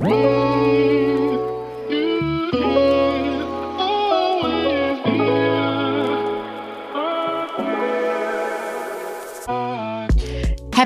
Whoa!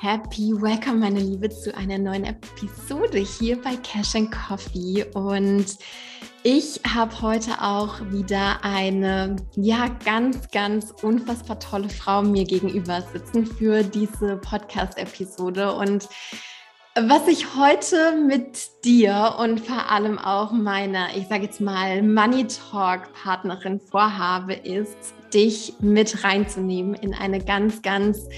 Happy Welcome, meine Liebe, zu einer neuen Episode hier bei Cash and Coffee. Und ich habe heute auch wieder eine, ja, ganz, ganz unfassbar tolle Frau mir gegenüber sitzen für diese Podcast-Episode. Und was ich heute mit dir und vor allem auch meiner, ich sage jetzt mal, Money Talk-Partnerin vorhabe, ist, dich mit reinzunehmen in eine ganz, ganz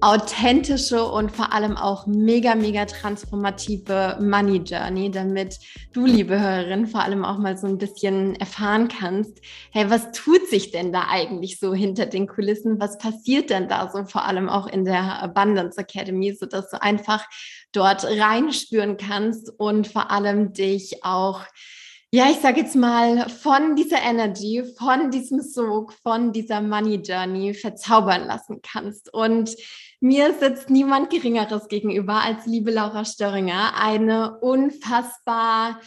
authentische und vor allem auch mega, mega transformative Money Journey, damit du, liebe Hörerin, vor allem auch mal so ein bisschen erfahren kannst, hey, was tut sich denn da eigentlich so hinter den Kulissen? Was passiert denn da so vor allem auch in der Abundance Academy, sodass du einfach dort reinspüren kannst und vor allem dich auch ja, ich sage jetzt mal, von dieser Energy, von diesem Sog, von dieser Money Journey verzaubern lassen kannst. Und mir sitzt niemand Geringeres gegenüber als liebe Laura Störringer, eine unfassbar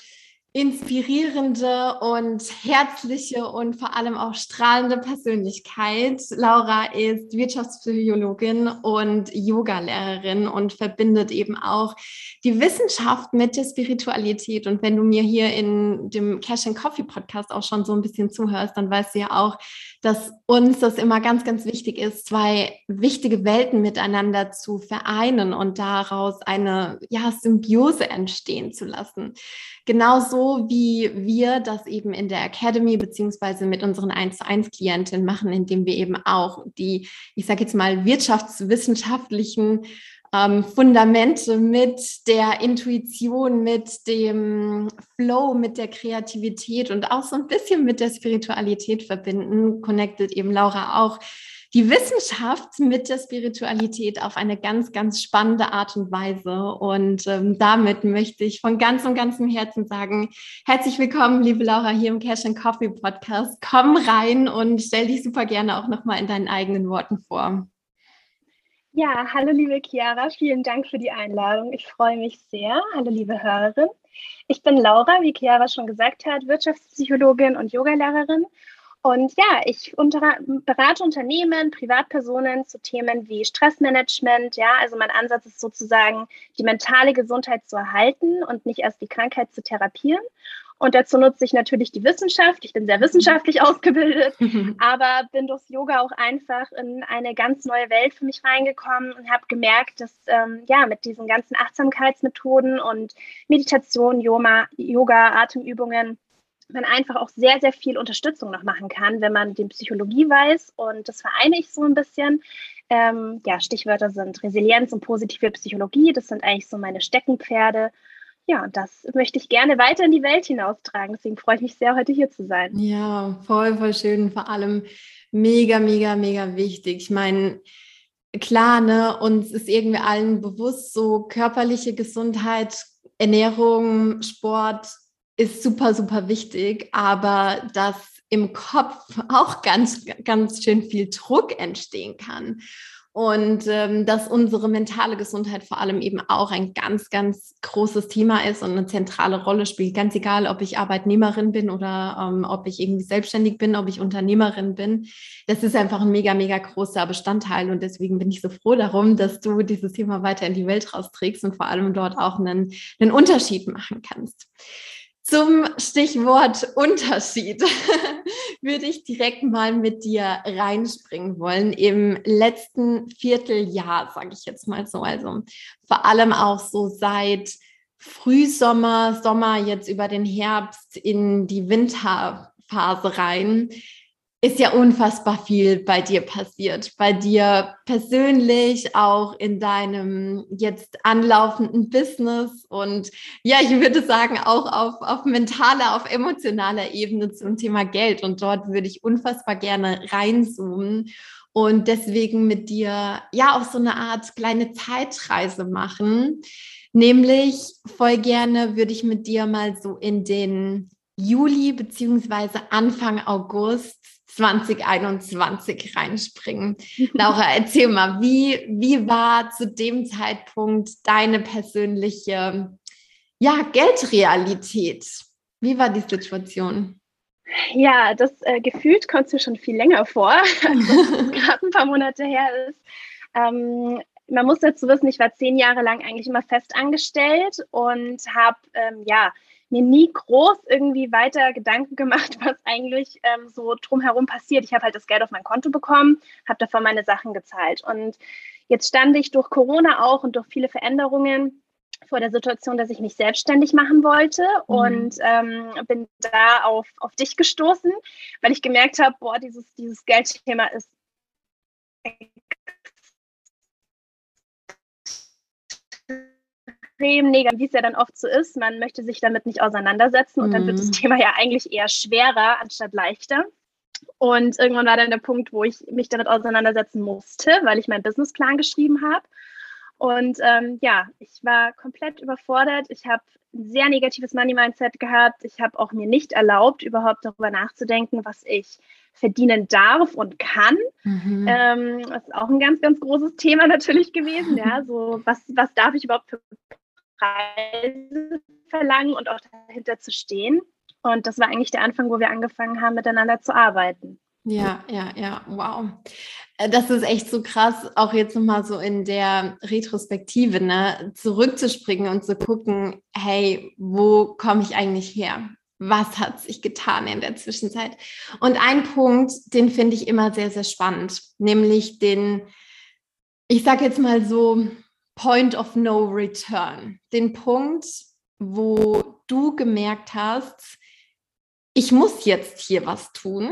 inspirierende und herzliche und vor allem auch strahlende Persönlichkeit. Laura ist Wirtschaftspsychologin und Yogalehrerin und verbindet eben auch die Wissenschaft mit der Spiritualität. Und wenn du mir hier in dem Cash and Coffee Podcast auch schon so ein bisschen zuhörst, dann weißt du ja auch, dass uns das immer ganz, ganz wichtig ist, zwei wichtige Welten miteinander zu vereinen und daraus eine ja, Symbiose entstehen zu lassen. Genauso wie wir das eben in der Academy beziehungsweise mit unseren 1 zu 1 Klientinnen machen, indem wir eben auch die, ich sage jetzt mal, wirtschaftswissenschaftlichen ähm, Fundamente mit der Intuition, mit dem Flow, mit der Kreativität und auch so ein bisschen mit der Spiritualität verbinden, connected eben Laura auch die Wissenschaft mit der Spiritualität auf eine ganz, ganz spannende Art und Weise. Und ähm, damit möchte ich von ganzem, ganzem Herzen sagen, herzlich willkommen, liebe Laura, hier im Cash and Coffee Podcast. Komm rein und stell dich super gerne auch nochmal in deinen eigenen Worten vor. Ja, hallo liebe Chiara, vielen Dank für die Einladung. Ich freue mich sehr. Hallo liebe Hörerin. Ich bin Laura, wie Chiara schon gesagt hat, Wirtschaftspsychologin und Yogalehrerin. Und ja, ich unter, berate Unternehmen, Privatpersonen zu Themen wie Stressmanagement. Ja, also mein Ansatz ist sozusagen, die mentale Gesundheit zu erhalten und nicht erst die Krankheit zu therapieren. Und dazu nutze ich natürlich die Wissenschaft. Ich bin sehr wissenschaftlich ausgebildet, aber bin durch Yoga auch einfach in eine ganz neue Welt für mich reingekommen und habe gemerkt, dass ähm, ja mit diesen ganzen Achtsamkeitsmethoden und Meditation, Yoga, Yoga, Atemübungen man einfach auch sehr, sehr viel Unterstützung noch machen kann, wenn man die Psychologie weiß. Und das vereine ich so ein bisschen. Ähm, ja, Stichwörter sind Resilienz und positive Psychologie. Das sind eigentlich so meine Steckenpferde ja, das möchte ich gerne weiter in die Welt hinaustragen. Deswegen freue ich mich sehr, heute hier zu sein. Ja, voll, voll schön. Vor allem mega, mega, mega wichtig. Ich meine, klar, ne, uns ist irgendwie allen bewusst, so körperliche Gesundheit, Ernährung, Sport ist super, super wichtig, aber dass im Kopf auch ganz, ganz schön viel Druck entstehen kann und ähm, dass unsere mentale Gesundheit vor allem eben auch ein ganz, ganz großes Thema ist und eine zentrale Rolle spielt. Ganz egal, ob ich Arbeitnehmerin bin oder ähm, ob ich irgendwie selbstständig bin, ob ich Unternehmerin bin. Das ist einfach ein mega, mega großer Bestandteil und deswegen bin ich so froh darum, dass du dieses Thema weiter in die Welt rausträgst und vor allem dort auch einen, einen Unterschied machen kannst. Zum Stichwort Unterschied würde ich direkt mal mit dir reinspringen wollen. Im letzten Vierteljahr, sage ich jetzt mal so, also vor allem auch so seit Frühsommer, Sommer, jetzt über den Herbst in die Winterphase rein, ist ja unfassbar viel bei dir passiert. Bei dir persönlich, auch in deinem jetzt anlaufenden Business und ja, ich würde sagen, auch auf, auf mentaler, auf emotionaler Ebene zum Thema Geld. Und dort würde ich unfassbar gerne reinzoomen und deswegen mit dir ja auch so eine Art kleine Zeitreise machen. Nämlich voll gerne würde ich mit dir mal so in den Juli beziehungsweise Anfang August 2021 reinspringen. Laura, erzähl mal, wie, wie war zu dem Zeitpunkt deine persönliche ja, Geldrealität? Wie war die Situation? Ja, das äh, gefühlt kommt mir schon viel länger vor, als gerade ein paar Monate her ist. Ähm, man muss dazu wissen, ich war zehn Jahre lang eigentlich immer fest angestellt und habe ähm, ja mir nie groß irgendwie weiter Gedanken gemacht, was eigentlich ähm, so drumherum passiert. Ich habe halt das Geld auf mein Konto bekommen, habe davon meine Sachen gezahlt. Und jetzt stand ich durch Corona auch und durch viele Veränderungen vor der Situation, dass ich mich selbstständig machen wollte mhm. und ähm, bin da auf, auf dich gestoßen, weil ich gemerkt habe, boah, dieses, dieses Geldthema ist extrem negativ, wie es ja dann oft so ist. Man möchte sich damit nicht auseinandersetzen und dann wird das mhm. Thema ja eigentlich eher schwerer anstatt leichter. Und irgendwann war dann der Punkt, wo ich mich damit auseinandersetzen musste, weil ich meinen Businessplan geschrieben habe. Und ähm, ja, ich war komplett überfordert. Ich habe ein sehr negatives Money-Mindset gehabt. Ich habe auch mir nicht erlaubt, überhaupt darüber nachzudenken, was ich verdienen darf und kann. Mhm. Ähm, das ist auch ein ganz, ganz großes Thema natürlich gewesen. Ja, so was, was darf ich überhaupt für Preise verlangen und auch dahinter zu stehen. Und das war eigentlich der Anfang, wo wir angefangen haben, miteinander zu arbeiten. Ja, ja, ja, wow. Äh, das ist echt so krass, auch jetzt nochmal so in der Retrospektive, ne, zurückzuspringen und zu gucken, hey, wo komme ich eigentlich her? Was hat sich getan in der Zwischenzeit? Und ein Punkt, den finde ich immer sehr, sehr spannend, nämlich den, ich sage jetzt mal so, Point of No Return. Den Punkt, wo du gemerkt hast, ich muss jetzt hier was tun.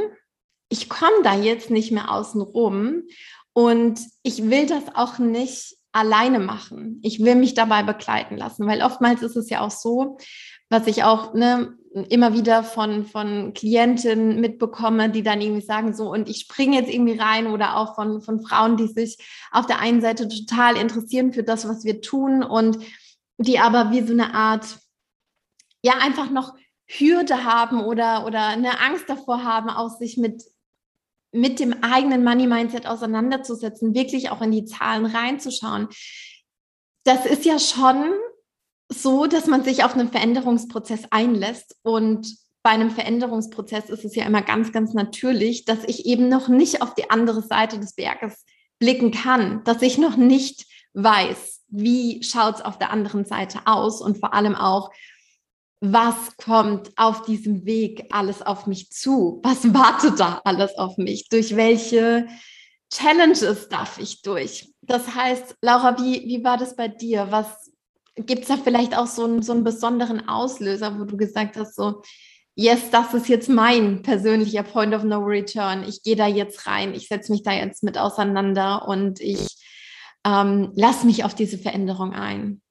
Ich komme da jetzt nicht mehr außen rum und ich will das auch nicht alleine machen. Ich will mich dabei begleiten lassen, weil oftmals ist es ja auch so, was ich auch ne, immer wieder von, von Klientinnen mitbekomme, die dann irgendwie sagen, so, und ich springe jetzt irgendwie rein oder auch von, von Frauen, die sich auf der einen Seite total interessieren für das, was wir tun und die aber wie so eine Art, ja, einfach noch Hürde haben oder, oder eine Angst davor haben, auch sich mit, mit dem eigenen Money-Mindset auseinanderzusetzen, wirklich auch in die Zahlen reinzuschauen. Das ist ja schon so, dass man sich auf einen Veränderungsprozess einlässt. Und bei einem Veränderungsprozess ist es ja immer ganz, ganz natürlich, dass ich eben noch nicht auf die andere Seite des Berges blicken kann, dass ich noch nicht weiß, wie schaut es auf der anderen Seite aus und vor allem auch, was kommt auf diesem Weg alles auf mich zu? Was wartet da alles auf mich? Durch welche Challenges darf ich durch? Das heißt, Laura, wie, wie war das bei dir? Was, Gibt es da vielleicht auch so einen, so einen besonderen Auslöser, wo du gesagt hast, so, yes, das ist jetzt mein persönlicher Point of No Return. Ich gehe da jetzt rein, ich setze mich da jetzt mit auseinander und ich ähm, lasse mich auf diese Veränderung ein.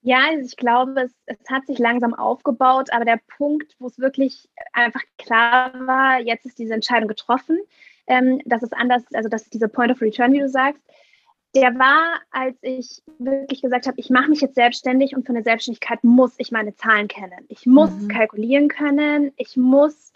Ja, also ich glaube, es, es, hat sich langsam aufgebaut, aber der Punkt, wo es wirklich einfach klar war, jetzt ist diese Entscheidung getroffen, ähm, dass es anders, also dass dieser Point of Return, wie du sagst, der war, als ich wirklich gesagt habe, ich mache mich jetzt selbstständig und für eine Selbstständigkeit muss ich meine Zahlen kennen. Ich muss mhm. kalkulieren können. Ich muss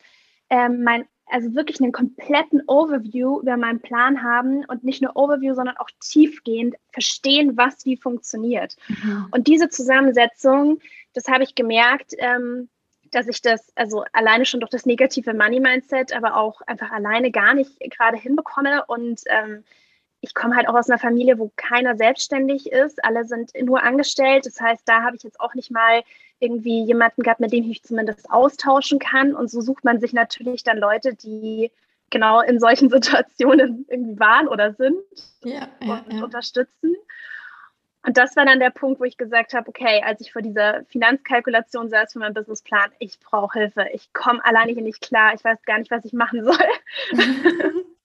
ähm, mein, also wirklich einen kompletten Overview über meinen Plan haben und nicht nur Overview, sondern auch tiefgehend verstehen, was wie funktioniert. Mhm. Und diese Zusammensetzung, das habe ich gemerkt, ähm, dass ich das also alleine schon durch das negative Money Mindset, aber auch einfach alleine gar nicht gerade hinbekomme und ähm, ich komme halt auch aus einer Familie, wo keiner selbstständig ist. Alle sind nur angestellt. Das heißt, da habe ich jetzt auch nicht mal irgendwie jemanden gehabt, mit dem ich mich zumindest austauschen kann. Und so sucht man sich natürlich dann Leute, die genau in solchen Situationen irgendwie waren oder sind ja, ja, und ja. unterstützen. Und das war dann der Punkt, wo ich gesagt habe, okay, als ich vor dieser Finanzkalkulation saß für meinen Businessplan, ich brauche Hilfe, ich komme alleine hier nicht klar, ich weiß gar nicht, was ich machen soll.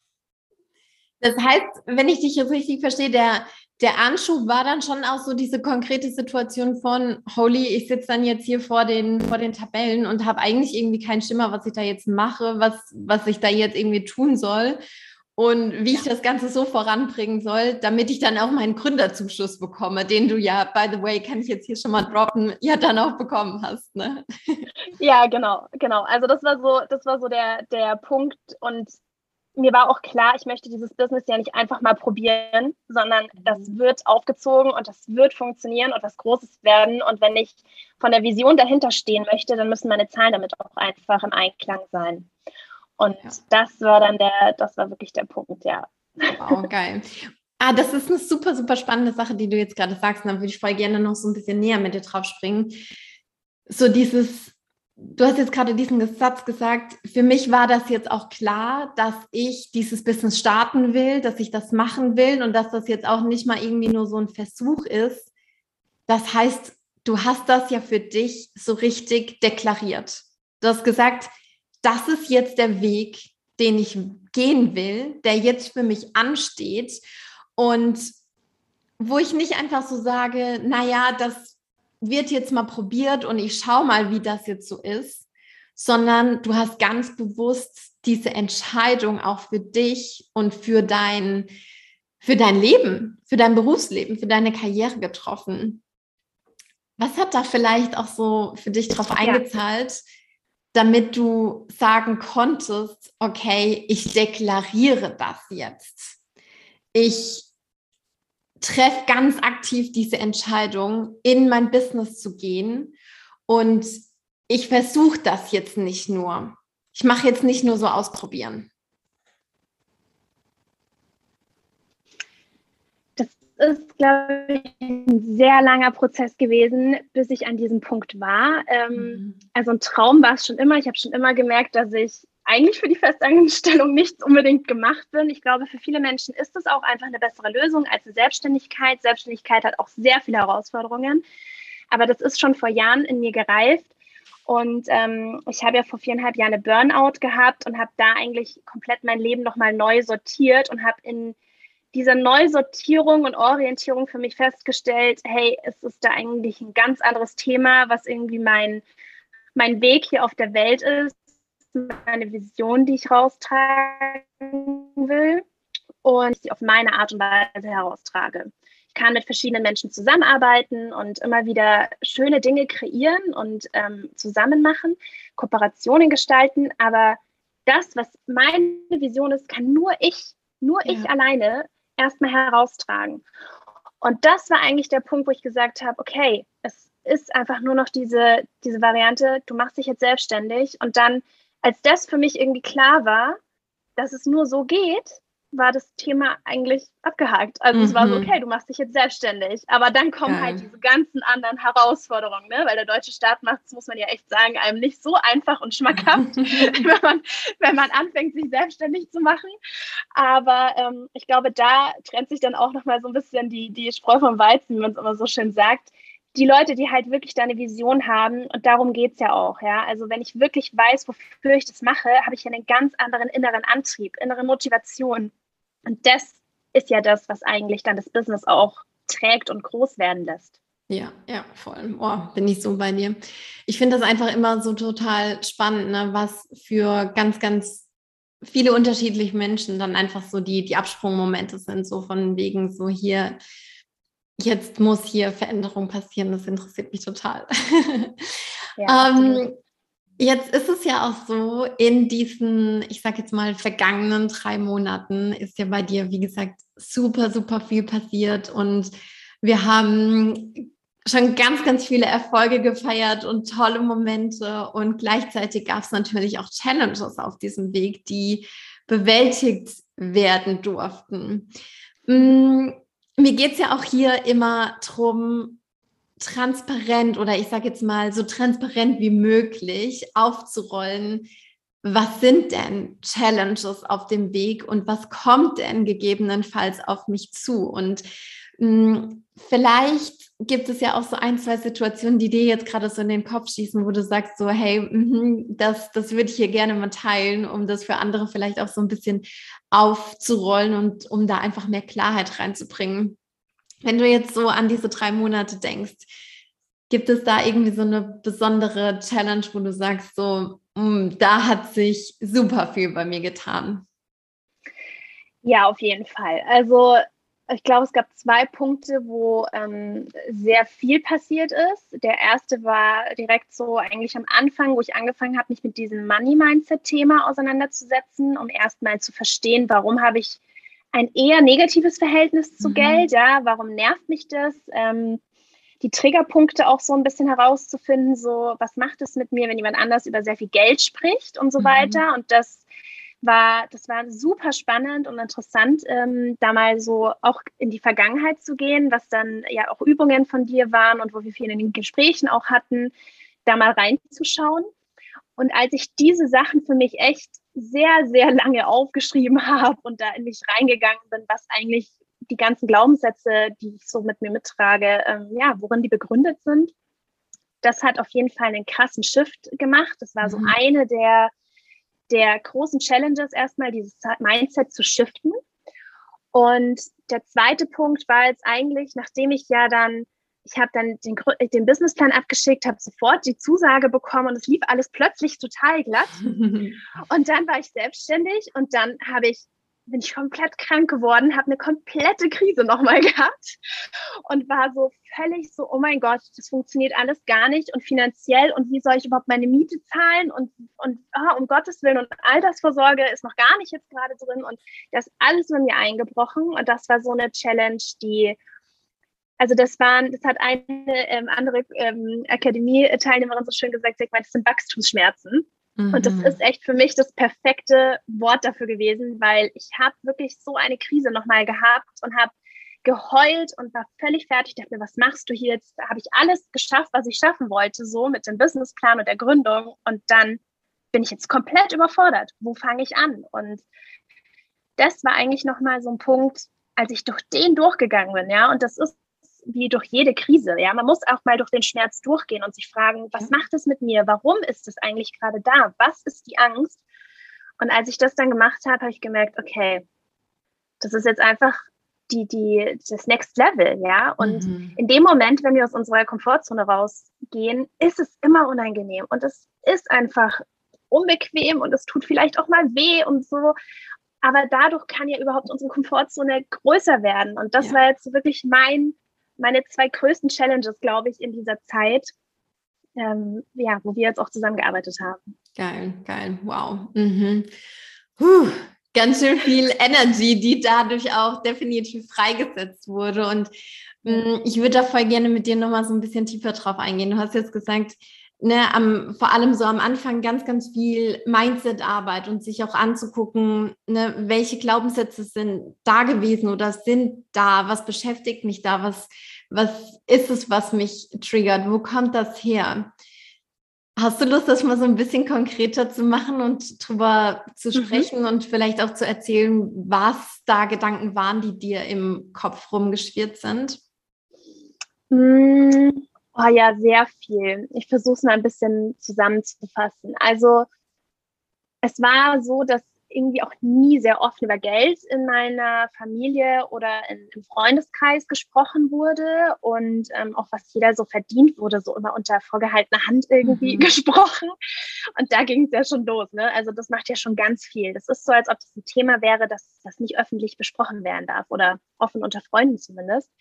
Das heißt, wenn ich dich jetzt richtig verstehe, der, der Anschub war dann schon auch so diese konkrete Situation von, holy, ich sitze dann jetzt hier vor den, vor den Tabellen und habe eigentlich irgendwie keinen Schimmer, was ich da jetzt mache, was, was ich da jetzt irgendwie tun soll und wie ich das Ganze so voranbringen soll, damit ich dann auch meinen Gründerzuschuss bekomme, den du ja, by the way, kann ich jetzt hier schon mal droppen, ja dann auch bekommen hast. Ne? Ja, genau, genau. Also das war so, das war so der, der Punkt und mir war auch klar, ich möchte dieses Business ja nicht einfach mal probieren, sondern das mhm. wird aufgezogen und das wird funktionieren und was Großes werden. Und wenn ich von der Vision dahinter stehen möchte, dann müssen meine Zahlen damit auch einfach im Einklang sein. Und ja. das war dann der, das war wirklich der Punkt, ja. Wow, geil. Ah, das ist eine super, super spannende Sache, die du jetzt gerade sagst. Und da würde ich voll gerne noch so ein bisschen näher mit dir drauf springen. So dieses, du hast jetzt gerade diesen Satz gesagt, für mich war das jetzt auch klar, dass ich dieses Business starten will, dass ich das machen will und dass das jetzt auch nicht mal irgendwie nur so ein Versuch ist. Das heißt, du hast das ja für dich so richtig deklariert. Du hast gesagt, das ist jetzt der Weg, den ich gehen will, der jetzt für mich ansteht und wo ich nicht einfach so sage, naja, das wird jetzt mal probiert und ich schaue mal, wie das jetzt so ist, sondern du hast ganz bewusst diese Entscheidung auch für dich und für dein, für dein Leben, für dein Berufsleben, für deine Karriere getroffen. Was hat da vielleicht auch so für dich drauf eingezahlt, damit du sagen konntest, okay, ich deklariere das jetzt. Ich treffe ganz aktiv diese Entscheidung, in mein Business zu gehen und ich versuche das jetzt nicht nur. Ich mache jetzt nicht nur so ausprobieren. ist, glaube ich, ein sehr langer Prozess gewesen, bis ich an diesem Punkt war. Ähm, mhm. Also ein Traum war es schon immer. Ich habe schon immer gemerkt, dass ich eigentlich für die Festanstellung nicht unbedingt gemacht bin. Ich glaube, für viele Menschen ist es auch einfach eine bessere Lösung als eine Selbstständigkeit. Selbstständigkeit hat auch sehr viele Herausforderungen. Aber das ist schon vor Jahren in mir gereift. Und ähm, ich habe ja vor viereinhalb Jahren eine Burnout gehabt und habe da eigentlich komplett mein Leben nochmal neu sortiert und habe in dieser Neusortierung und Orientierung für mich festgestellt, hey, es ist da eigentlich ein ganz anderes Thema, was irgendwie mein, mein Weg hier auf der Welt ist, meine Vision, die ich raustragen will und sie auf meine Art und Weise heraustrage. Ich kann mit verschiedenen Menschen zusammenarbeiten und immer wieder schöne Dinge kreieren und ähm, zusammen machen, Kooperationen gestalten, aber das, was meine Vision ist, kann nur ich, nur ja. ich alleine erstmal heraustragen. Und das war eigentlich der Punkt, wo ich gesagt habe, okay, es ist einfach nur noch diese, diese Variante, du machst dich jetzt selbstständig. Und dann, als das für mich irgendwie klar war, dass es nur so geht, war das Thema eigentlich abgehakt. Also mhm. es war so, mhm. okay, du machst dich jetzt selbstständig. Aber dann kommen ja. halt diese ganzen anderen Herausforderungen, ne? weil der deutsche Staat macht es, muss man ja echt sagen, einem nicht so einfach und schmackhaft, wenn, man, wenn man anfängt, sich selbstständig zu machen. Aber ähm, ich glaube, da trennt sich dann auch nochmal so ein bisschen die, die Spreu vom Weizen, wie man es immer so schön sagt die Leute, die halt wirklich da eine Vision haben, und darum geht es ja auch, ja. Also wenn ich wirklich weiß, wofür ich das mache, habe ich ja einen ganz anderen inneren Antrieb, innere Motivation. Und das ist ja das, was eigentlich dann das Business auch trägt und groß werden lässt. Ja, ja, voll. Oh, bin ich so bei dir. Ich finde das einfach immer so total spannend, ne, was für ganz, ganz viele unterschiedliche Menschen dann einfach so die, die Absprungmomente sind, so von wegen so hier, jetzt muss hier Veränderung passieren. Das interessiert mich total. Ja, ähm, jetzt ist es ja auch so, in diesen, ich sage jetzt mal, vergangenen drei Monaten ist ja bei dir, wie gesagt, super, super viel passiert und wir haben schon ganz, ganz viele Erfolge gefeiert und tolle Momente und gleichzeitig gab es natürlich auch Challenges auf diesem Weg, die bewältigt werden durften. Mm, mir geht es ja auch hier immer darum, transparent oder ich sage jetzt mal so transparent wie möglich aufzurollen, was sind denn Challenges auf dem Weg und was kommt denn gegebenenfalls auf mich zu? Und vielleicht gibt es ja auch so ein, zwei Situationen, die dir jetzt gerade so in den Kopf schießen, wo du sagst so, hey, mh, das, das würde ich hier gerne mal teilen, um das für andere vielleicht auch so ein bisschen aufzurollen und um da einfach mehr Klarheit reinzubringen. Wenn du jetzt so an diese drei Monate denkst, gibt es da irgendwie so eine besondere Challenge, wo du sagst so, Mm, da hat sich super viel bei mir getan. Ja, auf jeden Fall. Also ich glaube, es gab zwei Punkte, wo ähm, sehr viel passiert ist. Der erste war direkt so eigentlich am Anfang, wo ich angefangen habe, mich mit diesem Money-Mindset-Thema auseinanderzusetzen, um erstmal zu verstehen, warum habe ich ein eher negatives Verhältnis zu mhm. Geld, ja, warum nervt mich das? Ähm, die Triggerpunkte auch so ein bisschen herauszufinden, so was macht es mit mir, wenn jemand anders über sehr viel Geld spricht und so mhm. weiter. Und das war, das war super spannend und interessant, ähm, da mal so auch in die Vergangenheit zu gehen, was dann ja auch Übungen von dir waren und wo wir viel in den Gesprächen auch hatten, da mal reinzuschauen. Und als ich diese Sachen für mich echt sehr, sehr lange aufgeschrieben habe und da in mich reingegangen bin, was eigentlich die ganzen Glaubenssätze, die ich so mit mir mittrage, ähm, ja, worin die begründet sind. Das hat auf jeden Fall einen krassen Shift gemacht. Das war so mhm. eine der, der großen Challenges, erstmal dieses Mindset zu shiften. Und der zweite Punkt war jetzt eigentlich, nachdem ich ja dann, ich habe dann den, den Businessplan abgeschickt, habe sofort die Zusage bekommen und es lief alles plötzlich total glatt. und dann war ich selbstständig und dann habe ich bin ich komplett krank geworden, habe eine komplette Krise nochmal gehabt und war so völlig so, oh mein Gott, das funktioniert alles gar nicht und finanziell und wie soll ich überhaupt meine Miete zahlen und, und oh, um Gottes Willen und Altersvorsorge ist noch gar nicht jetzt gerade drin und das alles bei mir eingebrochen und das war so eine Challenge, die also das waren, das hat eine ähm, andere ähm, Akademie-Teilnehmerin so schön gesagt, sie meint, das sind Wachstumsschmerzen. Mhm. Und das mhm. ist echt für mich das perfekte Wort dafür gewesen, weil ich habe wirklich so eine Krise nochmal gehabt und habe geheult und war völlig fertig. Ich dachte mir, was machst du hier jetzt? Da habe ich alles geschafft, was ich schaffen wollte, so mit dem Businessplan und der Gründung. Und dann bin ich jetzt komplett überfordert. Wo fange ich an? Und das war eigentlich nochmal so ein Punkt, als ich durch den durchgegangen bin, ja. Und das ist wie durch jede Krise. Ja, man muss auch mal durch den Schmerz durchgehen und sich fragen, was macht es mit mir? Warum ist es eigentlich gerade da? Was ist die Angst? Und als ich das dann gemacht habe, habe ich gemerkt, okay, das ist jetzt einfach die, die, das Next Level, ja. Und mhm. in dem Moment, wenn wir aus unserer Komfortzone rausgehen, ist es immer unangenehm und es ist einfach unbequem und es tut vielleicht auch mal weh und so. Aber dadurch kann ja überhaupt unsere Komfortzone größer werden. Und das ja. war jetzt wirklich mein meine zwei größten Challenges, glaube ich, in dieser Zeit, ähm, ja, wo wir jetzt auch zusammengearbeitet haben. Geil, geil, wow. Mhm. Puh, ganz schön viel Energy, die dadurch auch definitiv freigesetzt wurde. Und mh, mm, ich würde da voll gerne mit dir nochmal so ein bisschen tiefer drauf eingehen. Du hast jetzt gesagt, ne, am, vor allem so am Anfang ganz, ganz viel Mindset-Arbeit und sich auch anzugucken, ne, welche Glaubenssätze sind da gewesen oder sind da, was beschäftigt mich da, was, was ist es, was mich triggert, wo kommt das her? Hast du Lust, das mal so ein bisschen konkreter zu machen und drüber zu mhm. sprechen mhm. und vielleicht auch zu erzählen, was da Gedanken waren, die dir im Kopf rumgeschwirrt sind? Mm, Oh ja, sehr viel. Ich versuche es mal ein bisschen zusammenzufassen. Also es war so, dass irgendwie auch nie sehr oft über Geld in meiner Familie oder in, im Freundeskreis gesprochen wurde und ähm, auch was jeder so verdient wurde, so immer unter vorgehaltener Hand irgendwie mhm. gesprochen. Und da ging es ja schon los. Ne? Also das macht ja schon ganz viel. Das ist so, als ob das ein Thema wäre, das, das nicht öffentlich besprochen werden darf oder offen unter Freunden zumindest.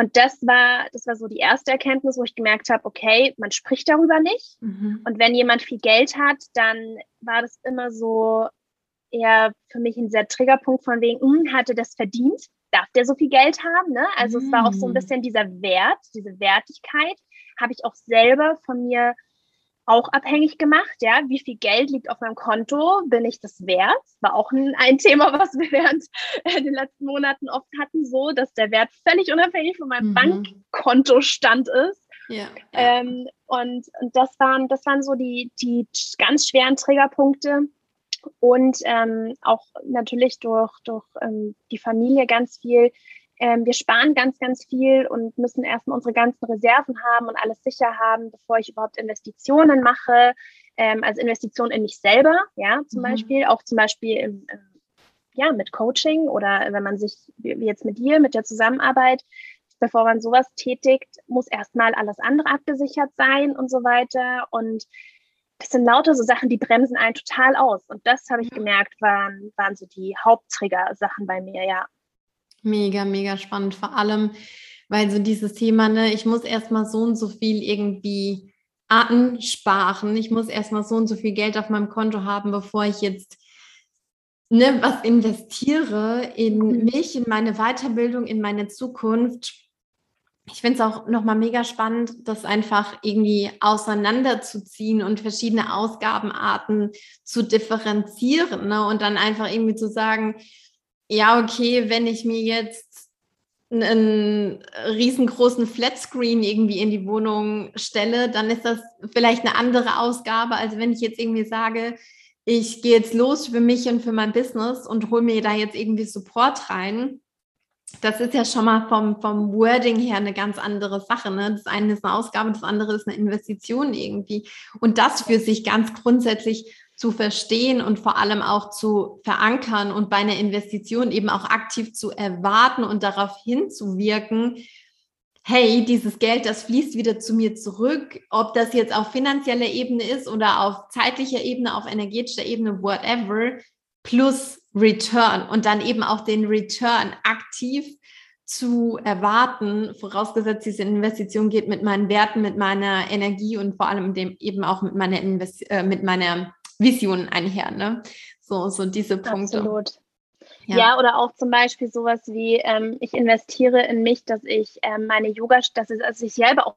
Und das war, das war so die erste Erkenntnis, wo ich gemerkt habe, okay, man spricht darüber nicht. Mhm. Und wenn jemand viel Geld hat, dann war das immer so eher für mich ein sehr Triggerpunkt von wegen, hm, hatte das verdient? Darf der so viel Geld haben? Ne? Also mhm. es war auch so ein mm. bisschen dieser Wert, diese Wertigkeit, habe ich auch selber von mir auch abhängig gemacht, ja, wie viel Geld liegt auf meinem Konto, bin ich das wert? War auch ein, ein Thema, was wir während äh, den letzten Monaten oft hatten, so, dass der Wert völlig unabhängig von meinem mhm. Bankkontostand ist. Ja, Ähm, und, und das waren, das waren so die, die ganz schweren Triggerpunkte. Und ähm, auch natürlich durch, durch ähm, die Familie ganz viel. Ähm, wir sparen ganz, ganz viel und müssen erstmal unsere ganzen Reserven haben und alles sicher haben, bevor ich überhaupt Investitionen mache. Ähm, also Investitionen in mich selber, ja, zum mhm. Beispiel. Auch zum Beispiel im, im ja, mit Coaching oder wenn man sich, wie jetzt mit dir, mit der Zusammenarbeit, bevor man sowas tätigt, muss erstmal alles andere abgesichert sein und so weiter. Und das sind lauter so Sachen, die bremsen einen total aus. Und das habe ich gemerkt, waren, waren so die Haupttrigger-Sachen bei mir, ja. Mega, mega spannend. Vor allem, weil so dieses Thema, ne, ich muss erstmal so und so viel irgendwie ansparen. Ich muss erstmal so und so viel Geld auf meinem Konto haben, bevor ich jetzt ne, was investiere in mhm. mich, in meine Weiterbildung, in meine Zukunft ich finde es auch nochmal mega spannend, das einfach irgendwie auseinanderzuziehen und verschiedene Ausgabenarten zu differenzieren ne? und dann einfach irgendwie zu sagen, ja, okay, wenn ich mir jetzt einen riesengroßen Flatscreen irgendwie in die Wohnung stelle, dann ist das vielleicht eine andere Ausgabe, als wenn ich jetzt irgendwie sage, ich gehe jetzt los für mich und für mein Business und hole mir da jetzt irgendwie Support rein das ist ja schon mal vom, vom Wording her eine ganz andere Sache. Ne? Das eine ist eine Ausgabe, das andere ist eine Investition irgendwie. Und das für sich ganz grundsätzlich zu verstehen und vor allem auch zu verankern und bei einer Investition eben auch aktiv zu erwarten und darauf hinzuwirken, hey, dieses Geld, das fließt wieder zu mir zurück, ob das jetzt auf finanzieller Ebene ist oder auf zeitlicher Ebene, auf energetischer Ebene, whatever, plus Return und dann eben auch den Return aktiv zu erwarten, vorausgesetzt diese Investition geht mit meinen Werten, mit meiner Energie und vor allem dem eben auch mit meiner Invest äh, mit meiner Vision einher, ne? So, so diese Punkte. Absolut. Ja. ja. oder auch zum Beispiel sowas wie, ähm, ich investiere in mich, dass ich ähm, meine Yoga, dass ich, also ich selber auch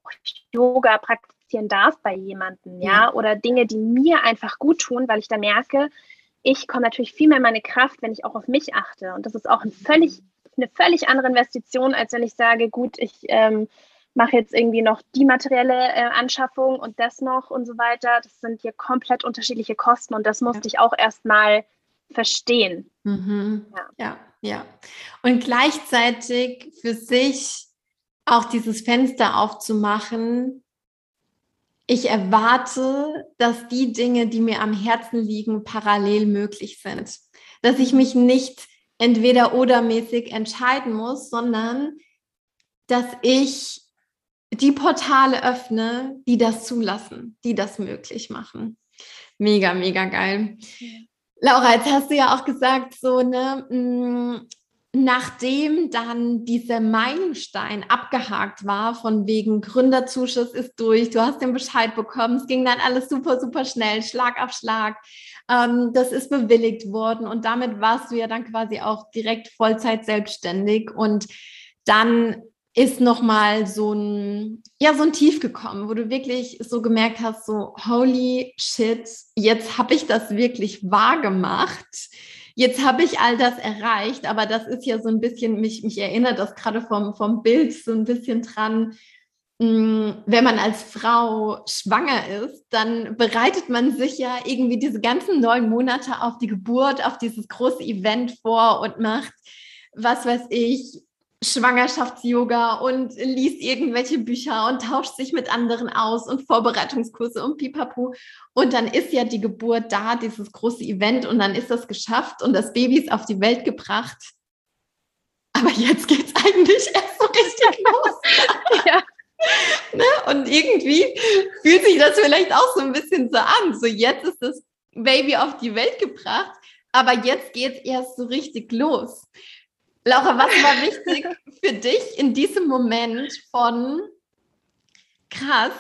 Yoga praktizieren darf bei jemandem, ja? ja, oder Dinge, die mir einfach gut tun, weil ich da merke, ich komme natürlich viel mehr in meine Kraft, wenn ich auch auf mich achte. Und das ist auch ein völlig, eine völlig andere Investition, als wenn ich sage, gut, ich ähm, mache jetzt irgendwie noch die materielle äh, Anschaffung und das noch und so weiter. Das sind hier komplett unterschiedliche Kosten und das musste ja. ich auch erstmal verstehen. Mhm. Ja. ja, ja. Und gleichzeitig für sich auch dieses Fenster aufzumachen, ich erwarte, dass die Dinge, die mir am Herzen liegen, parallel möglich sind. Dass ich mich nicht entweder oder mäßig entscheiden muss, sondern dass ich die Portale öffne, die das zulassen, die das möglich machen. Mega, mega geil. Laura, jetzt hast du ja auch gesagt, so, ne, mm, nachdem dann dieser Meilenstein abgehakt war, von wegen Gründerzuschuss ist durch, du hast den Bescheid bekommen, es ging dann alles super, super schnell, Schlag auf Schlag. Ähm, das ist bewilligt worden und damit warst du ja dann quasi auch direkt Vollzeit selbstständig und dann ist nochmal so ein, ja, so ein Tief gekommen, wo du wirklich so gemerkt hast, so, holy shit, jetzt habe ich das wirklich wahr gemacht jetzt habe ich all das erreicht, aber das ist ja so ein bisschen, mich, mich erinnert das gerade vom, vom Bild so ein bisschen dran, mm, wenn man als Frau schwanger ist, dann bereitet man sich ja irgendwie diese ganzen neun Monate auf die Geburt, auf dieses große Event vor und macht, was weiß ich, Schwangerschafts-Yoga und liest irgendwelche Bücher und tauscht sich mit anderen aus und Vorbereitungskurse und pipapo. Und dann ist ja die Geburt da, dieses große Event und dann ist das geschafft und das Baby ist auf die Welt gebracht. Aber jetzt geht es eigentlich erst so richtig los. ja. Ne? Und irgendwie fühlt sich das vielleicht auch so ein bisschen so an. So jetzt ist das Baby auf die Welt gebracht, aber jetzt geht es erst so richtig los. Laura, was war wichtig für dich in diesem Moment von krass,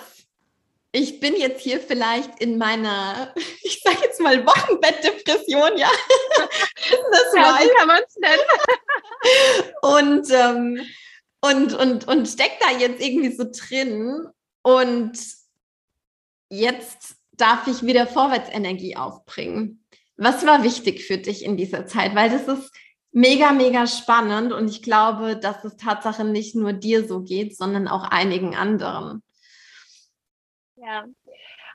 ich bin jetzt hier vielleicht in meiner, ich sage jetzt mal Wochenbettdepression, ja. das ja, so kann man es nennen. und, ähm, und, und, und steckt da jetzt irgendwie so drin und jetzt darf ich wieder Vorwärtsenergie aufbringen. Was war wichtig für dich in dieser Zeit? Weil das ist mega, mega spannend und ich glaube, dass es Tatsache nicht nur dir so geht, sondern auch einigen anderen. Ja,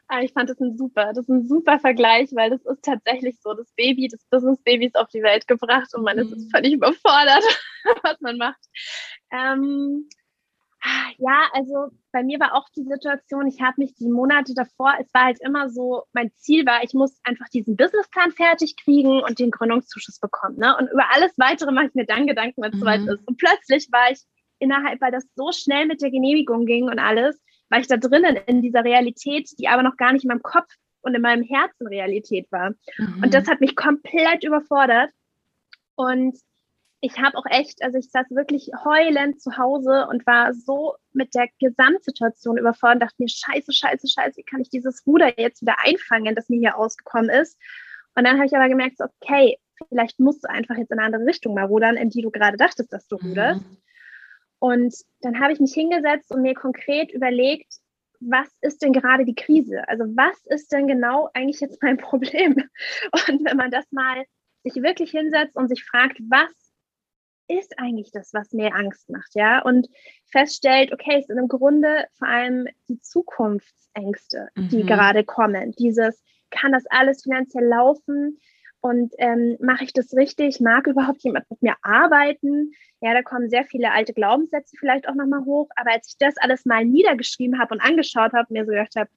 ah, ich fand das ein super, das ist ein super Vergleich, weil das ist tatsächlich so, das Baby, das Business Baby ist auf die Welt gebracht und man ist mhm. völlig überfordert, was man macht. Ähm, ja, also bei mir war auch die Situation, ich habe mich die Monate davor, es war halt immer so, mein Ziel war, ich muss einfach diesen Businessplan fertig kriegen und den Gründungszuschuss bekommen. Ne? Und über alles weitere mache ich mir dann Gedanken, wenn es mhm. soweit ist. Und plötzlich war ich innerhalb, weil das so schnell mit der Genehmigung ging und alles, war ich da drinnen in dieser Realität, die aber noch gar nicht in meinem Kopf und in meinem Herzen Realität war. Mhm. Und das hat mich komplett überfordert. Und ich habe auch echt, also ich saß wirklich heulend zu Hause und war so mit der Gesamtsituation überfordert, dachte mir, scheiße, scheiße, scheiße, wie kann ich dieses Ruder jetzt wieder einfangen, das mir hier ausgekommen ist. Und dann habe ich aber gemerkt, okay, vielleicht musst du einfach jetzt in eine andere Richtung mal rudern, in die du gerade dachtest, dass du mhm. ruderst. Und dann habe ich mich hingesetzt und mir konkret überlegt, was ist denn gerade die Krise? Also was ist denn genau eigentlich jetzt mein Problem? Und wenn man das mal sich wirklich hinsetzt und sich fragt, was ist eigentlich das, was mir Angst macht, ja? Und feststellt, okay, es sind im Grunde vor allem die Zukunftsängste, mhm. die gerade kommen. Dieses, kann das alles finanziell laufen? Und ähm, mache ich das richtig? Mag überhaupt jemand mit mir arbeiten? Ja, da kommen sehr viele alte Glaubenssätze vielleicht auch nochmal hoch. Aber als ich das alles mal niedergeschrieben habe und angeschaut habe, mir so gedacht habe,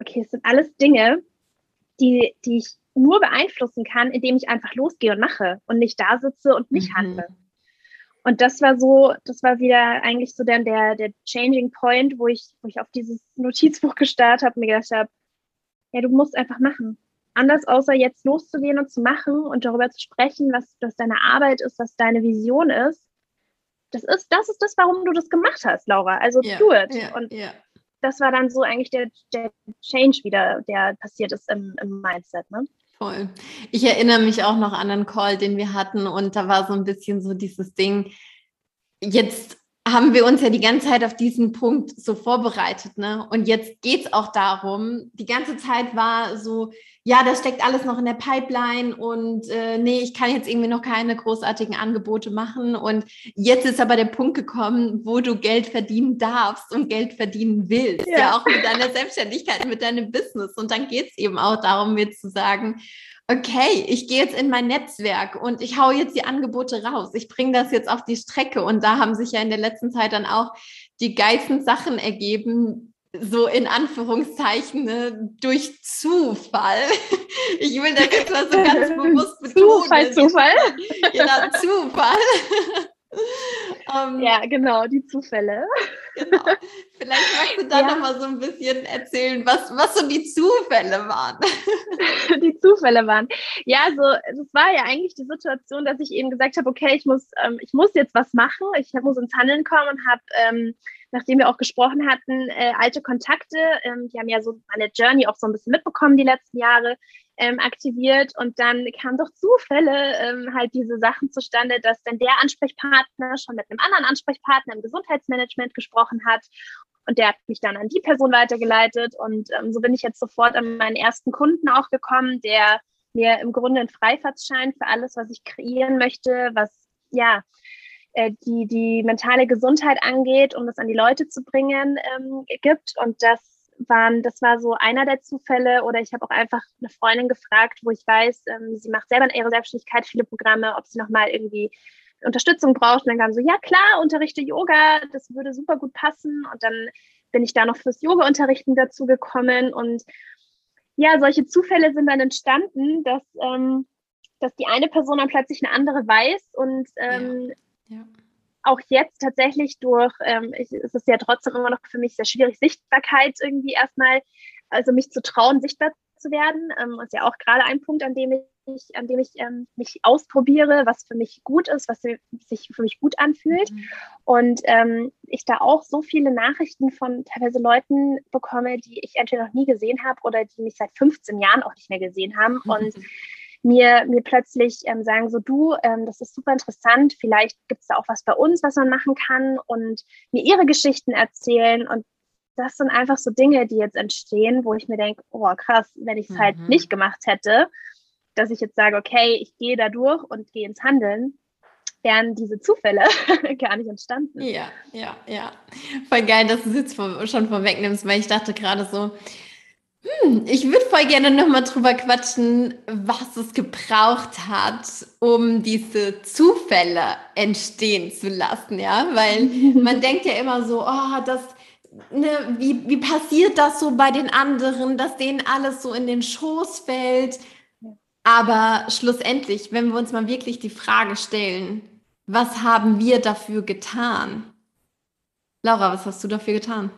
okay, es sind alles Dinge, die, die ich nur beeinflussen kann, indem ich einfach losgehe und mache und nicht da sitze und nicht mhm. handle. Und das war so, das war wieder eigentlich so dann der, der Changing Point, wo ich, wo ich auf dieses Notizbuch gestartet habe und mir gedacht habe, ja, du musst einfach machen. Anders außer jetzt loszugehen und zu machen und darüber zu sprechen, was, was deine Arbeit ist, was deine Vision ist. Das ist, das ist das, warum du das gemacht hast, Laura. Also ja, do it. Ja, und ja. das war dann so eigentlich der, der Change wieder, der passiert ist im, im Mindset. Ne? Voll. Ich erinnere mich auch noch an einen Call, den wir hatten und da war so ein bisschen so dieses Ding, jetzt haben wir uns ja die ganze Zeit auf diesen Punkt so vorbereitet, ne? Und jetzt geht es auch darum, die ganze Zeit war so, ja, das steckt alles noch in der Pipeline und äh, nee, ich kann jetzt irgendwie noch keine großartigen Angebote machen. Und jetzt ist aber der Punkt gekommen, wo du Geld verdienen darfst und Geld verdienen willst. Ja, ja auch mit deiner Selbstständigkeit, mit deinem Business. Und dann geht es eben auch darum, mir zu sagen, okay, ich gehe jetzt in mein Netzwerk und ich hau jetzt die Angebote raus. Ich bringe das jetzt auf die Strecke. Und da haben sich ja in der letzten Zeit dann auch die geilsten Sachen ergeben, so in Anführungszeichen ne, durch Zufall. Ich will das jetzt mal so ganz bewusst betonen. Zufall, Zufall. Genau, Zufall. Um, ja, genau, die Zufälle. Genau. Vielleicht magst du da ja. noch mal so ein bisschen erzählen, was, was so die Zufälle waren. die Zufälle waren. Ja, so, das war ja eigentlich die Situation, dass ich eben gesagt habe, okay, ich muss, ähm, ich muss jetzt was machen. Ich muss ins Handeln kommen und habe, ähm, nachdem wir auch gesprochen hatten, äh, alte Kontakte, ähm, die haben ja so meine Journey auch so ein bisschen mitbekommen die letzten Jahre, ähm, aktiviert. Und dann kamen doch Zufälle ähm, halt diese Sachen zustande, dass dann der Ansprechpartner schon mit einem anderen Ansprechpartner im Gesundheitsmanagement gesprochen hat. Und der hat mich dann an die Person weitergeleitet. Und ähm, so bin ich jetzt sofort an meinen ersten Kunden auch gekommen, der mir im Grunde einen Freifahrtschein für alles, was ich kreieren möchte, was ja äh, die die mentale Gesundheit angeht, um das an die Leute zu bringen, ähm, gibt und das waren, das war so einer der Zufälle oder ich habe auch einfach eine Freundin gefragt, wo ich weiß, ähm, sie macht selber in ihrer Selbstständigkeit viele Programme, ob sie nochmal irgendwie Unterstützung braucht. Und dann kam so, ja klar, unterrichte Yoga, das würde super gut passen. Und dann bin ich da noch fürs Yoga-Unterrichten dazu gekommen. Und ja, solche Zufälle sind dann entstanden, dass, ähm, dass die eine Person dann plötzlich eine andere weiß und ähm, ja. Ja auch jetzt tatsächlich durch, ähm, ich, es ist ja trotzdem immer noch für mich sehr schwierig, Sichtbarkeit irgendwie erstmal, also mich zu trauen, sichtbar zu werden, ähm, ist ja auch gerade ein Punkt, an dem ich, an dem ich ähm, mich ausprobiere, was für mich gut ist, was sich für mich gut anfühlt. Mhm. Und ähm, ich da auch so viele Nachrichten von teilweise Leuten bekomme, die ich entweder noch nie gesehen habe oder die mich seit 15 Jahren auch nicht mehr gesehen haben. Mhm. Und mir, mir plötzlich ähm, sagen, so du, ähm, das ist super interessant, vielleicht gibt es da auch was bei uns, was man machen kann und mir ihre Geschichten erzählen. Und das sind einfach so Dinge, die jetzt entstehen, wo ich mir denke, oh krass, wenn ich es halt mhm. halt nicht gemacht hätte, dass ich jetzt sage, okay, ich gehe da durch und gehe ins Handeln, wären diese Zufälle gar nicht entstanden. Ja, ja, ja. Voll geil, dass du es jetzt schon vorwegnimmst, weil ich dachte gerade so, hm, ich würde voll gerne nochmal drüber quatschen, was es gebraucht hat, um diese Zufälle entstehen zu lassen, ja, weil man denkt ja immer so, oh, das, ne, wie, wie passiert das so bei den anderen, dass denen alles so in den Schoß fällt. Aber schlussendlich, wenn wir uns mal wirklich die Frage stellen, was haben wir dafür getan? Laura, was hast du dafür getan?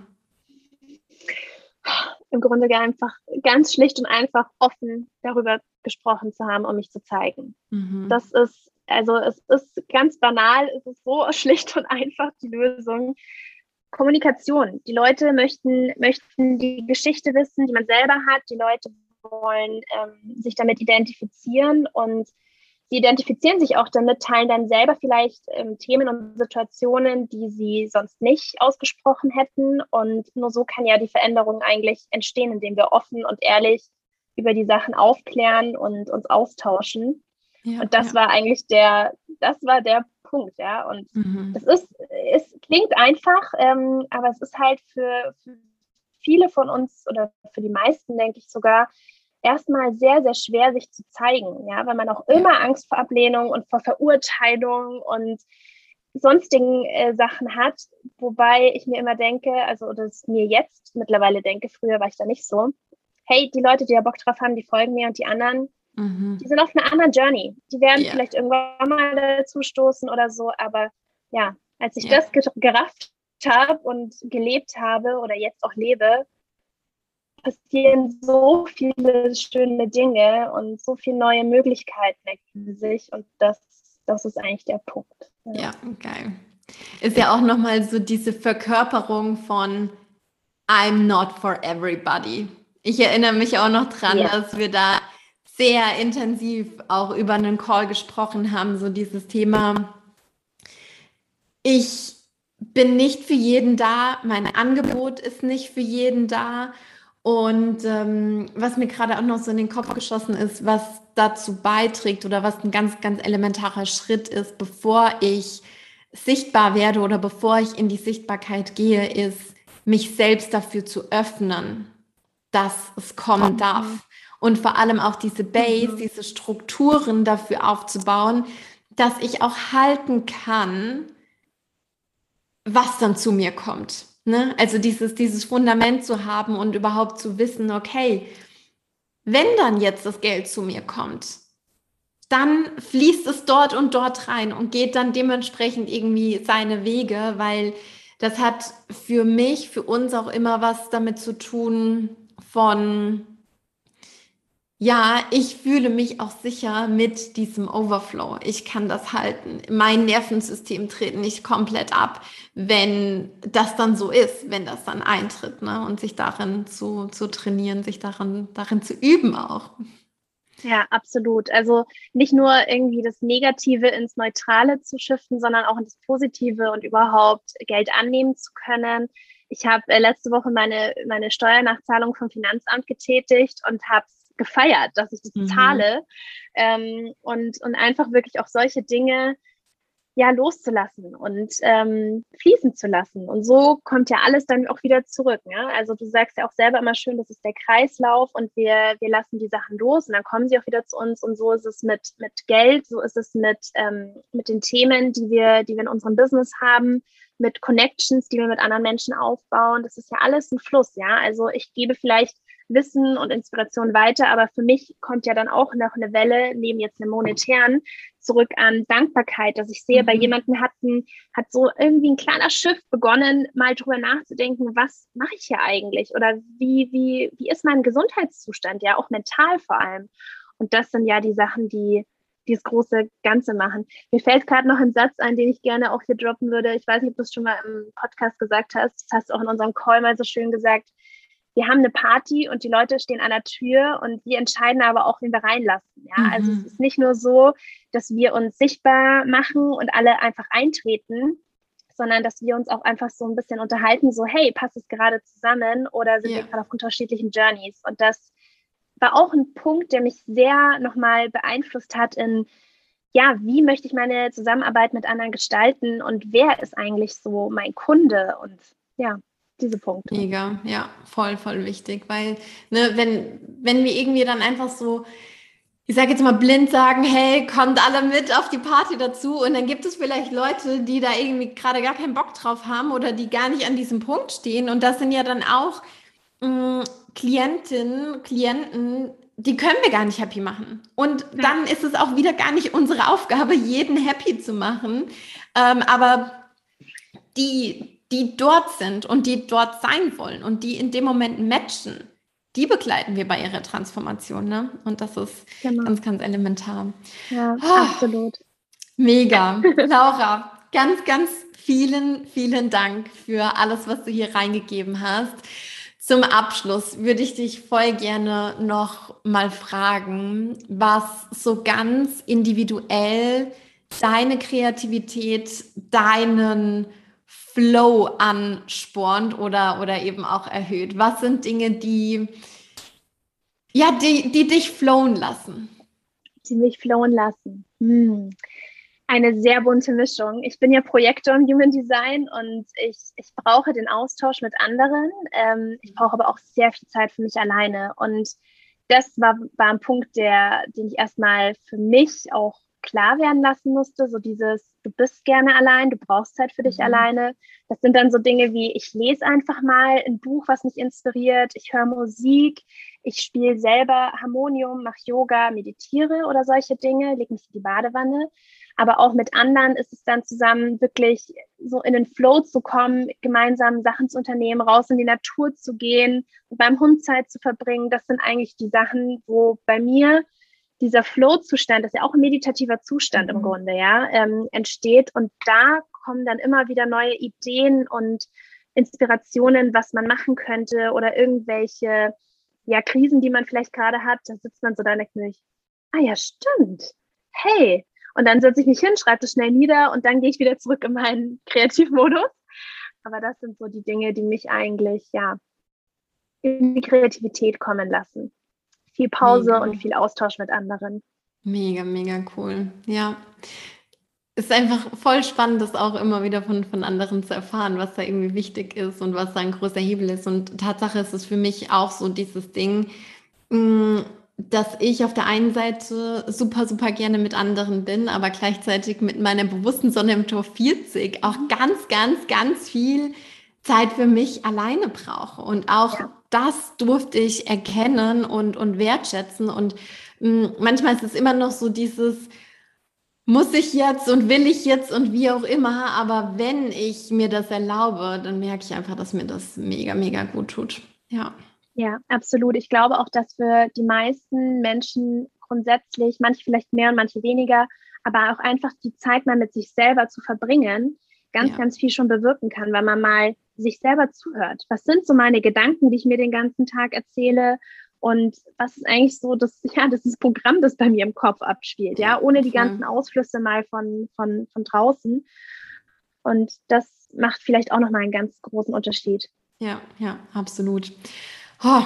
Im Grunde einfach ganz schlicht und einfach offen darüber gesprochen zu haben, um mich zu zeigen. Mhm. Das ist, also es ist ganz banal, es ist so schlicht und einfach die Lösung. Kommunikation. Die Leute möchten, möchten die Geschichte wissen, die man selber hat. Die Leute wollen ähm, sich damit identifizieren und sie identifizieren sich auch damit, teilen dann selber vielleicht ähm, Themen und Situationen, die sie sonst nicht ausgesprochen hätten. Und nur so kann ja die Veränderung eigentlich entstehen, indem wir offen und ehrlich über die Sachen aufklären und uns austauschen. Ja, und das ja. war eigentlich der, das war der Punkt, ja. Und mhm. es ist, es klingt einfach, ähm, aber es ist halt für, für viele von uns oder für die meisten, denke ich sogar, erstmal sehr, sehr schwer, sich zu zeigen, ja, weil man auch immer Angst vor Ablehnung und vor Verurteilung und sonstigen äh, Sachen hat, wobei ich mir immer denke, also oder es mir jetzt mittlerweile denke, früher war ich da nicht so, hey, die Leute, die da Bock drauf haben, die folgen mir und die anderen, mhm. die sind auf einer anderen Journey. Die werden yeah. vielleicht irgendwann mal dazu stoßen oder so, aber ja, als ich yeah. das gerafft habe und gelebt habe oder jetzt auch lebe, passieren so viele schöne Dinge und so viele neue Möglichkeiten ergeben sich und das, das ist eigentlich der Punkt. Ja, geil. Ist ja auch nochmal so diese Verkörperung von I'm not for everybody. Ich erinnere mich auch noch dran, ja. dass wir da sehr intensiv auch über einen Call gesprochen haben, so dieses Thema. Ich bin nicht für jeden da, mein Angebot ist nicht für jeden da und ähm, was mir gerade auch noch so in den Kopf geschossen ist, was dazu beiträgt oder was ein ganz, ganz elementarer Schritt ist, bevor ich sichtbar werde oder bevor ich in die Sichtbarkeit gehe, ist, mich selbst dafür zu öffnen, dass es kommen mhm. darf. Und vor allem auch diese Base, mhm. diese Strukturen dafür aufzubauen, dass ich auch halten kann, was dann zu mir kommt. Ne? Also dieses, dieses Fundament zu haben und überhaupt zu wissen, okay, wenn dann jetzt das Geld zu mir kommt, dann fließt es dort und dort rein und geht dann dementsprechend irgendwie seine Wege, weil das hat für mich, für uns auch immer was damit zu tun von ja, ich fühle mich auch sicher mit diesem Overflow. Ich kann das halten. Mein Nervensystem tritt nicht komplett ab, wenn das dann so ist, wenn das dann eintritt, ne? Und sich darin zu, zu trainieren, sich darin, darin zu üben auch. Ja, absolut. Also nicht nur irgendwie das Negative ins Neutrale zu shiften, sondern auch ins Positive und überhaupt Geld annehmen zu können. Ich habe äh, letzte Woche meine, meine Steuernachzahlung vom Finanzamt getätigt und habe gefeiert, dass ich das mhm. zahle ähm, und, und einfach wirklich auch solche Dinge ja loszulassen und ähm, fließen zu lassen. Und so kommt ja alles dann auch wieder zurück. Ja? Also du sagst ja auch selber immer schön, das ist der Kreislauf und wir, wir lassen die Sachen los und dann kommen sie auch wieder zu uns. Und so ist es mit, mit Geld, so ist es mit, ähm, mit den Themen, die wir, die wir in unserem Business haben, mit Connections, die wir mit anderen Menschen aufbauen. Das ist ja alles ein Fluss, ja. Also ich gebe vielleicht Wissen und Inspiration weiter. Aber für mich kommt ja dann auch noch eine Welle, neben jetzt einem monetären, zurück an Dankbarkeit, dass ich sehe, mhm. bei jemandem hat, ein, hat so irgendwie ein kleiner Schiff begonnen, mal drüber nachzudenken, was mache ich hier eigentlich? Oder wie, wie, wie ist mein Gesundheitszustand? Ja, auch mental vor allem. Und das sind ja die Sachen, die, die das große Ganze machen. Mir fällt gerade noch ein Satz ein, den ich gerne auch hier droppen würde. Ich weiß nicht, ob du es schon mal im Podcast gesagt hast. Das hast du auch in unserem Call mal so schön gesagt wir haben eine Party und die Leute stehen an der Tür und wir entscheiden aber auch, wen wir reinlassen. Ja? Mhm. Also es ist nicht nur so, dass wir uns sichtbar machen und alle einfach eintreten, sondern dass wir uns auch einfach so ein bisschen unterhalten, so hey, passt es gerade zusammen oder sind ja. wir gerade auf unterschiedlichen Journeys? Und das war auch ein Punkt, der mich sehr nochmal beeinflusst hat in ja, wie möchte ich meine Zusammenarbeit mit anderen gestalten und wer ist eigentlich so mein Kunde und ja, diese Punkte. Mega, ja, voll, voll wichtig, weil ne, wenn, wenn wir irgendwie dann einfach so, ich sage jetzt mal blind sagen, hey, kommt alle mit auf die Party dazu und dann gibt es vielleicht Leute, die da irgendwie gerade gar keinen Bock drauf haben oder die gar nicht an diesem Punkt stehen und das sind ja dann auch mh, mm, Klientinnen, Klienten, die können wir gar nicht happy machen. Und ja. dann ist es auch wieder gar nicht unsere Aufgabe, jeden happy zu machen. Ähm, aber die, die dort sind und die dort sein wollen und die in dem Moment matchen, die begleiten wir bei ihrer Transformation. Ne? Und das ist genau. ganz, ganz elementar. Ja, oh, absolut. Mega. Laura, ganz, ganz vielen, vielen Dank für alles, was du hier reingegeben hast. Zum Abschluss würde ich dich voll gerne noch mal fragen, was so ganz individuell deine Kreativität, deinen Flow anspornt oder, oder eben auch erhöht. Was sind Dinge, die, ja, die, die dich flowen lassen? Die mich flowen lassen. Hm eine sehr bunte Mischung. Ich bin ja Projektor im Human Design und ich, ich brauche den Austausch mit anderen. Ähm, ich brauche aber auch sehr viel Zeit für mich alleine. Und das war, war ein Punkt, der, den ich erstmal für mich auch klar werden lassen musste. So dieses, du bist gerne allein, du brauchst Zeit für dich mhm. alleine. Das sind dann so Dinge wie, ich lese einfach mal ein Buch, was mich inspiriert, ich höre Musik, ich spiele selber Harmonium, mache Yoga, meditiere oder solche Dinge, lege mich in die Badewanne aber auch mit anderen ist es dann zusammen wirklich so in den Flow zu kommen, gemeinsam Sachen zu unternehmen, raus in die Natur zu gehen, beim Hund Zeit zu verbringen. Das sind eigentlich die Sachen, wo bei mir dieser Flow-Zustand, das ist ja auch ein meditativer Zustand mhm. im Grunde, ja, ähm, entsteht. Und da kommen dann immer wieder neue Ideen und Inspirationen, was man machen könnte oder irgendwelche ja, Krisen, die man vielleicht gerade hat. Da sitzt man so da und denkt sich, ah ja, stimmt. Hey, und dann setze ich mich hin, schreibe das schnell nieder und dann gehe ich wieder zurück in meinen Kreativmodus. Aber das sind so die Dinge, die mich eigentlich ja in die Kreativität kommen lassen. Viel Pause mega. und viel Austausch mit anderen. Mega, mega cool. Ja. Ist einfach voll spannend, das auch immer wieder von, von anderen zu erfahren, was da irgendwie wichtig ist und was da ein großer Hebel ist. Und Tatsache ist es für mich auch so dieses Ding, mm, dass ich auf der einen Seite super, super gerne mit anderen bin, aber gleichzeitig mit meiner bewussten Sonne im Tor 40 auch mhm. ganz, ganz, ganz viel Zeit für mich alleine brauche. Und auch ja. das durfte ich erkennen und, und wertschätzen. Und mh, hm, manchmal ist es immer noch so dieses, muss ich jetzt und will ich jetzt und wie auch immer. Aber wenn ich mir das erlaube, dann merke ich einfach, dass mir das mega, mega gut tut. Ja. Ja, absolut. Ich glaube auch, dass für die meisten Menschen grundsätzlich, manche vielleicht mehr und manche weniger, aber auch einfach die Zeit mal mit sich selber zu verbringen, ganz, ja. ganz viel schon bewirken kann, weil man mal sich selber zuhört. Was sind so meine Gedanken, die ich mir den ganzen Tag erzähle? Und was ist eigentlich so das, ja, das ist Programm, das bei mir im Kopf abspielt, ja, ohne die ganzen Ausflüsse mal von, von, von draußen. Und das macht vielleicht auch nochmal einen ganz großen Unterschied. Ja, ja, absolut. Oh,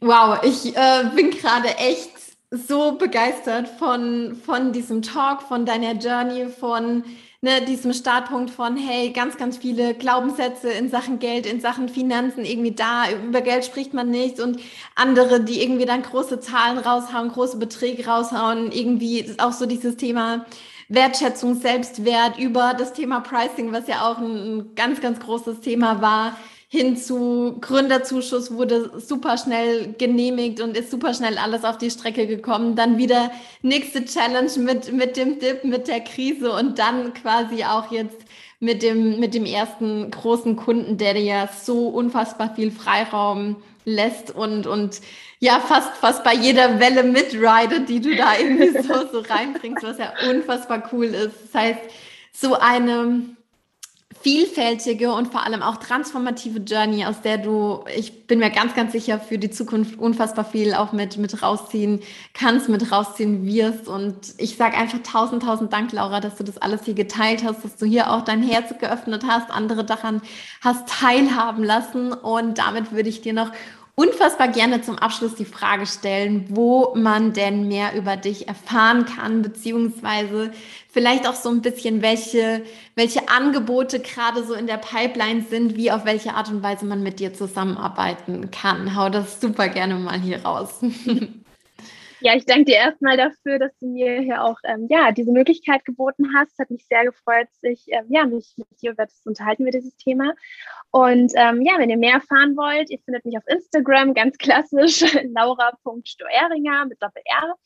wow, ich äh, bin gerade echt so begeistert von, von diesem Talk, von deiner Journey, von ne, diesem Startpunkt von, hey, ganz, ganz viele Glaubenssätze in Sachen Geld, in Sachen Finanzen irgendwie da, über Geld spricht man nicht und andere, die irgendwie dann große Zahlen raushauen, große Beträge raushauen, irgendwie auch so dieses Thema Wertschätzung, Selbstwert über das Thema Pricing, was ja auch ein ganz, ganz großes Thema war, hin zu Gründerzuschuss wurde super schnell genehmigt und ist super schnell alles auf die Strecke gekommen. Dann wieder nächste Challenge mit, mit dem Dip, mit der Krise und dann quasi auch jetzt mit dem, mit dem ersten großen Kunden, der dir ja so unfassbar viel Freiraum lässt und, und ja, fast, fast bei jeder Welle mitridet, die du da irgendwie so, so reinbringst, was ja unfassbar cool ist. Das heißt, so eine, vielfältige und vor allem auch transformative Journey, aus der du, ich bin mir ganz, ganz sicher, für die Zukunft unfassbar viel auch mit, mit rausziehen kannst, mit rausziehen wirst. Und ich sage einfach tausend, tausend Dank, Laura, dass du das alles hier geteilt hast, dass du hier auch dein Herz geöffnet hast, andere daran hast teilhaben lassen. Und damit würde ich dir noch unfassbar gerne zum Abschluss die Frage stellen, wo man denn mehr über dich erfahren kann, beziehungsweise vielleicht auch so ein bisschen, welche, welche Angebote gerade so in der Pipeline sind, wie auf welche Art und Weise man mit dir zusammenarbeiten kann. Hau das super gerne mal hier raus. Ja, ich danke dir erstmal dafür, dass du mir hier auch ähm, ja, diese Möglichkeit geboten hast. Hat mich sehr gefreut, sich ähm, ja, mich mit dir über das unterhalten über dieses Thema. Und ähm, ja, wenn ihr mehr erfahren wollt, ihr findet mich auf Instagram, ganz klassisch, laura.stoeringer mit Doppel-R.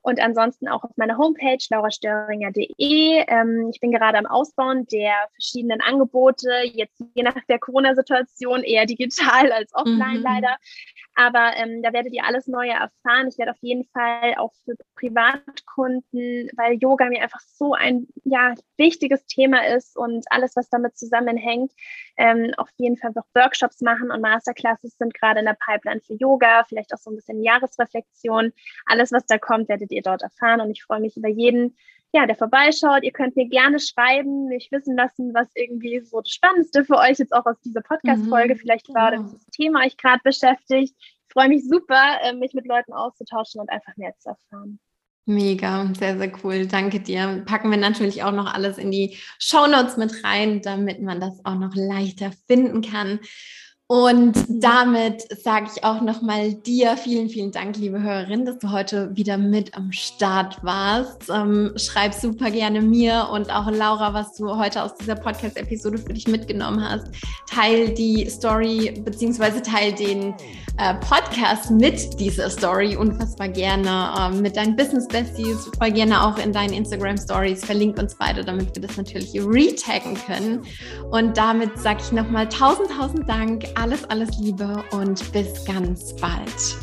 Und ansonsten auch auf meiner Homepage laurastöringer.de. Ähm, ich bin gerade am Ausbauen der verschiedenen Angebote, jetzt je nach der Corona-Situation eher digital als offline mhm. leider. Aber ähm, da werdet ihr alles Neue erfahren. Ich werde auf jeden Fall auch für Privatkunden, weil Yoga mir einfach so ein ja, wichtiges Thema ist und alles, was damit zusammenhängt, ähm, auf jeden Fall auch Workshops machen und Masterclasses sind gerade in der Pipeline für Yoga, vielleicht auch so ein bisschen Jahresreflexion. Alles, was da kommt, werdet ihr dort erfahren und ich freue mich über jeden, ja, der vorbeischaut. Ihr könnt mir gerne schreiben, mich wissen lassen, was irgendwie so das Spannendste für euch jetzt auch aus dieser Podcast-Folge mhm, vielleicht war oder das Thema euch gerade beschäftigt. Ich freue mich super, äh, mich mit Leuten auszutauschen und einfach mehr zu erfahren. Mega, sehr, sehr cool. Danke dir. Packen wir natürlich auch noch alles in die Show Notes mit rein, damit man das auch noch leichter finden kann. Und damit sage ich auch nochmal dir vielen, vielen Dank, liebe Hörerin, dass du heute wieder mit am Start warst. Ähm, schreib super gerne mir und auch Laura, was du heute aus dieser Podcast-Episode für dich mitgenommen hast. Teil die Story beziehungsweise teil den äh, Podcast mit dieser Story unfassbar gerne ähm, mit deinen Business Besties, voll gerne auch in deinen Instagram Stories. Verlink uns beide, damit wir das natürlich retaggen können. Und damit sage ich nochmal tausend, tausend Dank alles, alles Liebe und bis ganz bald.